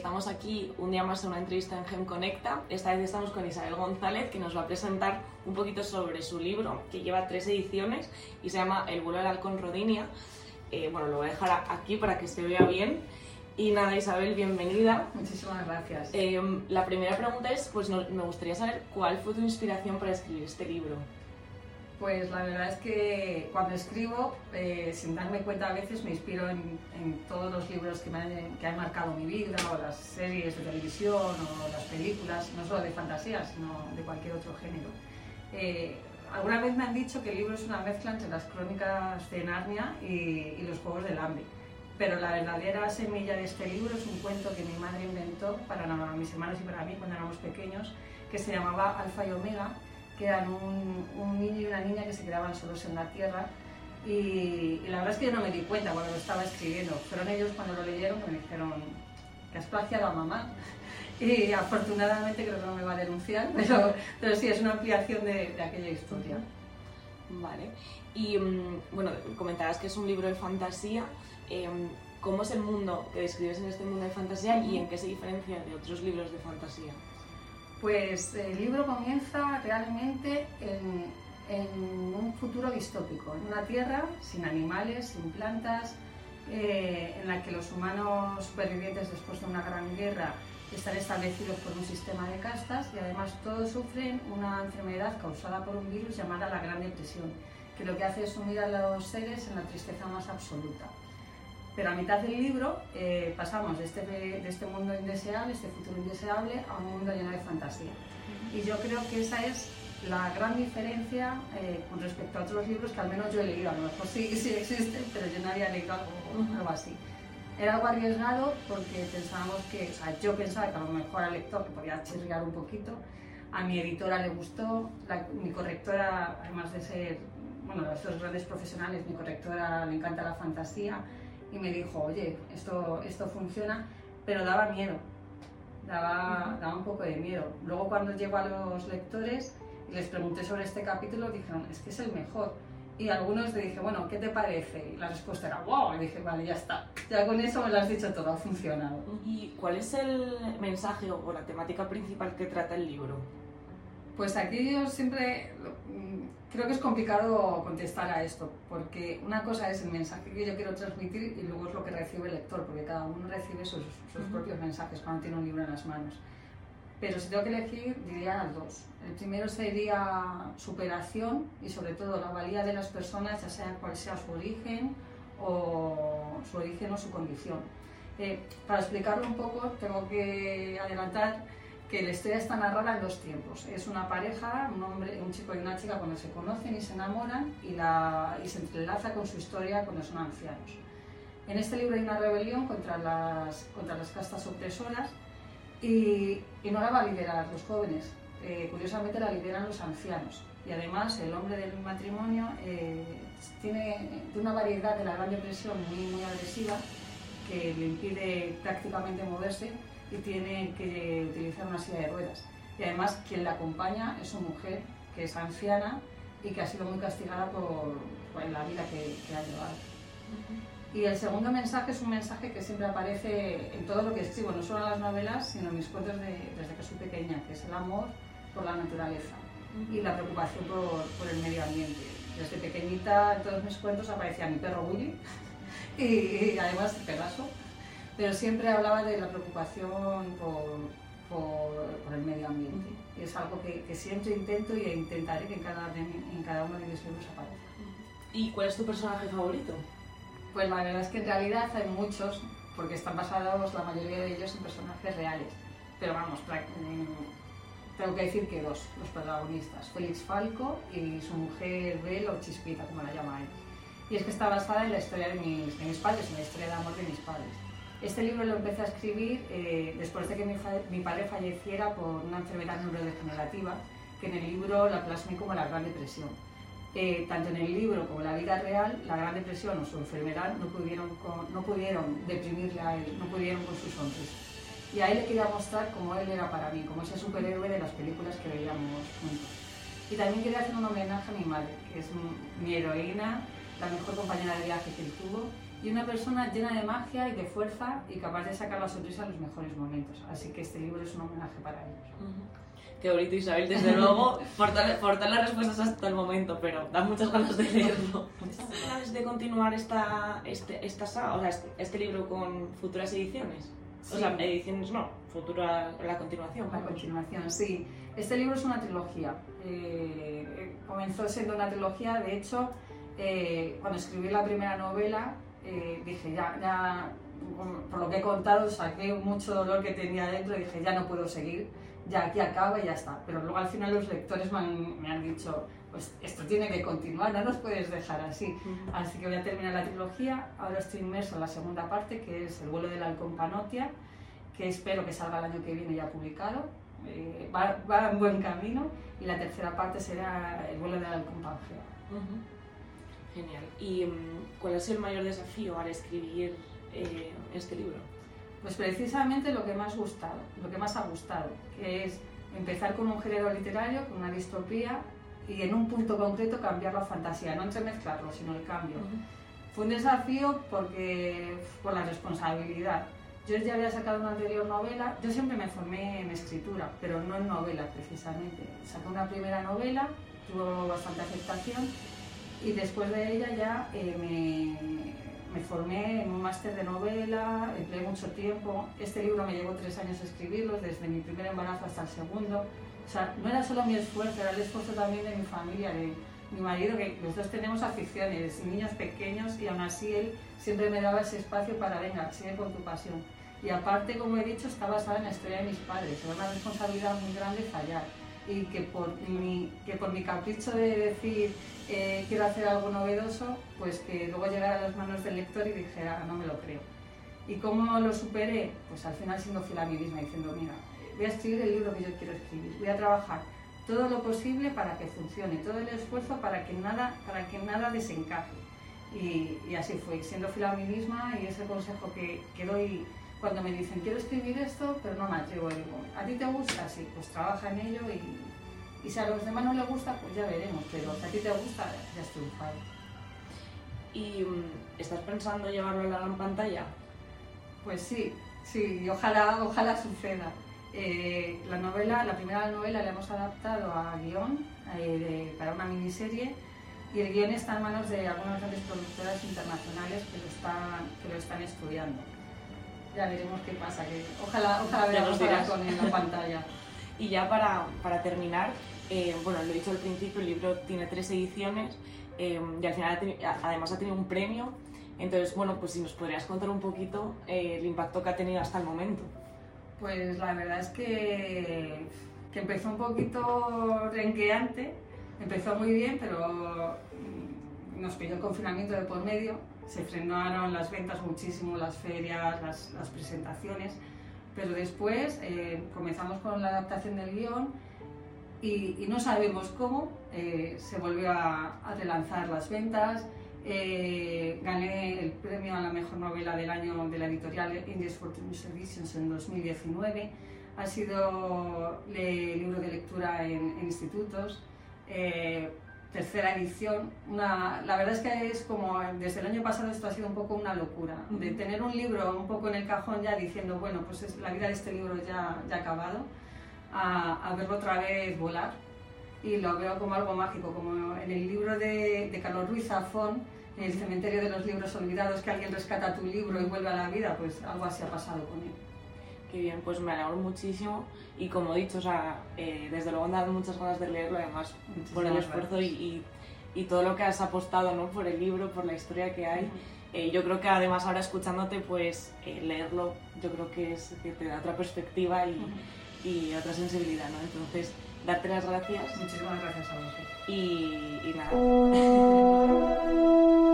estamos aquí un día más en una entrevista en Gem Conecta. Esta vez estamos con Isabel González, que nos va a presentar un poquito sobre su libro, que lleva tres ediciones y se llama El vuelo del halcón Rodinia. Eh, bueno, lo voy a dejar aquí para que se vea bien. Y nada, Isabel, bienvenida. Muchísimas gracias. Eh, la primera pregunta es, pues me gustaría saber cuál fue tu inspiración para escribir este libro. Pues la verdad es que cuando escribo, eh, sin darme cuenta a veces, me inspiro en, todos los libros que, me han, que han marcado mi vida, o las series de televisión, o las películas, no solo de fantasía, sino de cualquier otro género. Eh, alguna vez me han dicho que el libro es una mezcla entre las crónicas de Narnia y, y los Juegos del Hambre pero la verdadera semilla de este libro es un cuento que mi madre inventó para mis hermanos y para mí cuando éramos pequeños, que se llamaba Alfa y Omega, que eran un, niño y una niña que se quedaban solos en la Tierra. Y, la verdad es que yo no me di cuenta cuando lo estaba escribiendo. Fueron ellos cuando lo leyeron que me dijeron que has plagiado a mamá. Y afortunadamente creo que no me va a denunciar, pero, pero sí, es una ampliación de, aquella historia. Vale. Y mm, bueno, comentabas que es un libro de fantasía. Em, ¿Cómo es el mundo que describes en este mundo de fantasía y en qué se diferencia de otros libros de fantasía? Pues el libro comienza realmente en, un futuro distópico, en una tierra sin animales, sin plantas, eh, en la que los humanos supervivientes después de una gran guerra están establecidos por un sistema de castas y además todos sufren una enfermedad causada por un virus llamada la Gran Depresión, que lo que hace es sumir a los seres en la tristeza más absoluta. Pero a mitad del libro eh, pasamos de este, de este mundo indeseable, este futuro indeseable, a un mundo lleno de fantasía. Y yo creo que esa es la gran diferencia eh, con respecto a otros libros que al menos yo he leído. A lo mejor sí, sí existen, pero yo no había leído algo, así. Era algo arriesgado porque pensábamos que, o sea, yo pensaba que a lo mejor al lector le podía chirriar un poquito, a mi editora le gustó, mi correctora, además de ser, bueno, de estos grandes profesionales, mi correctora le encanta la fantasía, y me dijo, oye, esto, esto funciona, pero daba miedo, daba, daba un poco de miedo. Luego cuando llego a los lectores y les pregunté sobre este capítulo, dijeron, es que es el mejor. Y algunos le dije, bueno, ¿qué te parece? Y la respuesta era, wow, y dije, vale, ya está. Ya con eso me lo has dicho todo, ha funcionado. ¿Y cuál es el mensaje o la temática principal que trata el libro? Pues aquí yo siempre mm, creo que es complicado contestar a esto, porque una cosa es el mensaje que yo quiero transmitir y luego es lo que recibe el lector, porque cada uno recibe sus, propios mensajes cuando tiene un libro en las manos. Pero si tengo que elegir, diría dos. El primero sería superación y sobre todo la valía de las personas, ya sea cual sea su origen o su origen o su condición. Eh, para explicarlo un poco, tengo que adelantar que la historia está narrada en dos tiempos. Es una pareja, un hombre, un chico y una chica cuando se conocen y se enamoran y, la, y se entrelaza con su historia cuando son ancianos. En este libro hay una rebelión contra las, contra las castas opresoras y, y no la va a liderar los jóvenes, eh, curiosamente la lideran los ancianos. Y además el hombre del matrimonio eh, tiene, una variedad de la Gran Depresión muy, muy agresiva que le impide prácticamente moverse y tiene que utilizar una silla de ruedas. Y además quien la acompaña es su mujer, que es anciana y que ha sido muy castigada por, la vida que, ha llevado. Y el segundo mensaje es un mensaje que siempre aparece en todo lo que escribo, no solo en las novelas, sino en mis cuentos desde que soy pequeña, que es el amor por la naturaleza y la preocupación por, por, el medio ambiente. Desde pequeñita en todos mis cuentos aparecía mi perro Willy y, y además Pegaso pero siempre hablaba de la preocupación por, por, el medio ambiente. Y es algo que, que, siempre intento y intentaré que en cada, en cada uno de mis libros aparezca. ¿Y cuál es tu personaje favorito? Pues la verdad es que en realidad hay muchos, porque están basados la mayoría de ellos en personajes reales. Pero vamos, tengo que decir que dos, los protagonistas, Félix Falco y su mujer Bel o Chispita, como la llama él. Y es que está basada en la historia de mis, de mis padres, en la historia de amor de mis padres. Este libro lo empecé a escribir eh, después de que mi, padre falleciera por una enfermedad neurodegenerativa, que en el libro la plasmé como la Gran Depresión. Eh, tanto en el libro como en la vida real, la Gran Depresión o su enfermedad no pudieron, no pudieron deprimirle a él, no pudieron con sus sonrisas. Y a él le quería mostrar cómo él era para mí, como ese superhéroe de las películas que veíamos juntos. Y también quería hacer un homenaje a mi madre, que es mi heroína, la mejor compañera de viaje que él tuvo y una persona llena de magia y de fuerza y capaz de sacar la sonrisa en los mejores momentos. Así que este libro es un homenaje para ellos. Qué bonito Isabel, desde luego, por, todas las respuestas hasta el momento, pero da muchas ganas de leerlo. ¿Estás de continuar esta, este, esta saga, o sea, este, este libro con futuras ediciones? O sea, ediciones no, futura, la continuación. La continuación, sí. Este libro es una trilogía. Eh, comenzó siendo una trilogía, de hecho, eh, cuando escribí la primera novela, eh, dije, ya, ya, por lo que he contado, saqué mucho dolor que tenía dentro y dije, ya no puedo seguir, ya aquí acaba y ya está. Pero luego al final los lectores me han, me han dicho, pues esto tiene que continuar, no nos puedes dejar así. Así que voy a terminar la trilogía. Ahora estoy inmerso en la segunda parte, que es El vuelo del halcón Panotia, que espero que salga el año que viene ya publicado. Eh, va, va, en buen camino. Y la tercera parte será El vuelo del halcón Pangea. Genial. ¿Y mm, cuál es el mayor desafío al escribir eh, este libro? Pues precisamente lo que más gustado, lo que más ha gustado, que es empezar con un género literario, con una distopía, y en un punto concreto cambiar la fantasía, no entremezclarlo, sino el cambio. Fue un desafío porque por la responsabilidad. Yo ya había sacado una anterior novela, yo siempre me formé en escritura, pero no en novela precisamente. Saqué una primera novela, tuvo bastante aceptación y después de ella ya eh, me, me, formé en un máster de novela, empleé mucho tiempo. Este libro me llevó tres años escribirlo, desde mi primer embarazo hasta el segundo. O sea, no era solo mi esfuerzo, era el esfuerzo también de mi familia, de mi marido, que los dos tenemos aficiones, niños pequeños, y aún así él siempre me daba ese espacio para, venga, sigue con tu pasión. Y aparte, como he dicho, está basada en la historia de mis padres, era una responsabilidad muy grande fallar. Y que por mi, que por mi capricho de decir eh, quiero hacer algo novedoso, pues que luego llegara a las manos del lector y dijera, no me lo creo. ¿Y cómo lo superé? Pues al final siendo fiel a mí misma, diciendo, mira, voy a escribir el libro que yo quiero escribir, voy a trabajar todo lo posible para que funcione, todo el esfuerzo para que nada, para que nada desencaje. Y, y así fue, siendo fiel a mí misma y ese consejo que, que, doy cuando me dicen quiero escribir esto, pero no me atrevo, digo, ¿a ti te gusta? Sí, pues trabaja en ello y, y si a los demás no les gusta, pues ya veremos, pero si a ti te gusta, ya has triunfado. ¿Y mm, estás pensando llevarlo a la gran pantalla? Pues sí, sí, ojalá, ojalá suceda. Eh, la novela, la primera novela la hemos adaptado a guion eh, para una miniserie y el guion está en manos de algunas grandes productoras internacionales que lo están, que lo están estudiando. Ya veremos qué pasa, que ojalá, ojalá veamos con en la pantalla. y ya para, para terminar, eh, bueno, lo he dicho al principio, el libro tiene tres ediciones y al final además ha tenido un premio. Entonces, bueno, pues si nos podrías contar un poquito el impacto que ha tenido hasta el momento. Pues la verdad es que, que empezó un poquito renqueante, empezó muy bien, pero mm, nos pidió el confinamiento de por medio, se frenaron las ventas muchísimo, las ferias, las, presentaciones, pero después eh, comenzamos con la adaptación del guion y, no sabemos cómo eh, se volvió a, relanzar las ventas, eh, gané el premio a la mejor novela del año de la editorial Indies Fortunes Editions en 2019. Ha sido libro de lectura en, institutos. Tercera edición. Una, la verdad es que es como desde el año pasado esto ha sido un poco una locura. De tener un libro un poco en el cajón ya diciendo, bueno, pues es, la vida de este libro ya, ya ha acabado, a, a verlo otra vez volar y lo veo como algo mágico, como en el libro de, de Carlos Ruiz Zafón, en el cementerio de los libros olvidados, que alguien rescata tu libro y vuelve a la vida, pues algo así ha pasado con él. Qué bien, pues me alegro muchísimo y como he dicho, o sea, eh, desde luego me han dado muchas ganas de leerlo, además por el esfuerzo y, y, y, todo lo que has apostado ¿no? por el libro, por la historia que hay. Eh, yo creo que además ahora escuchándote, pues eh, leerlo, yo creo que, es, que te da otra perspectiva y, y otra sensibilidad, ¿no? Entonces, darte las gracias. Muchísimas gracias a vosotros. Y, y nada.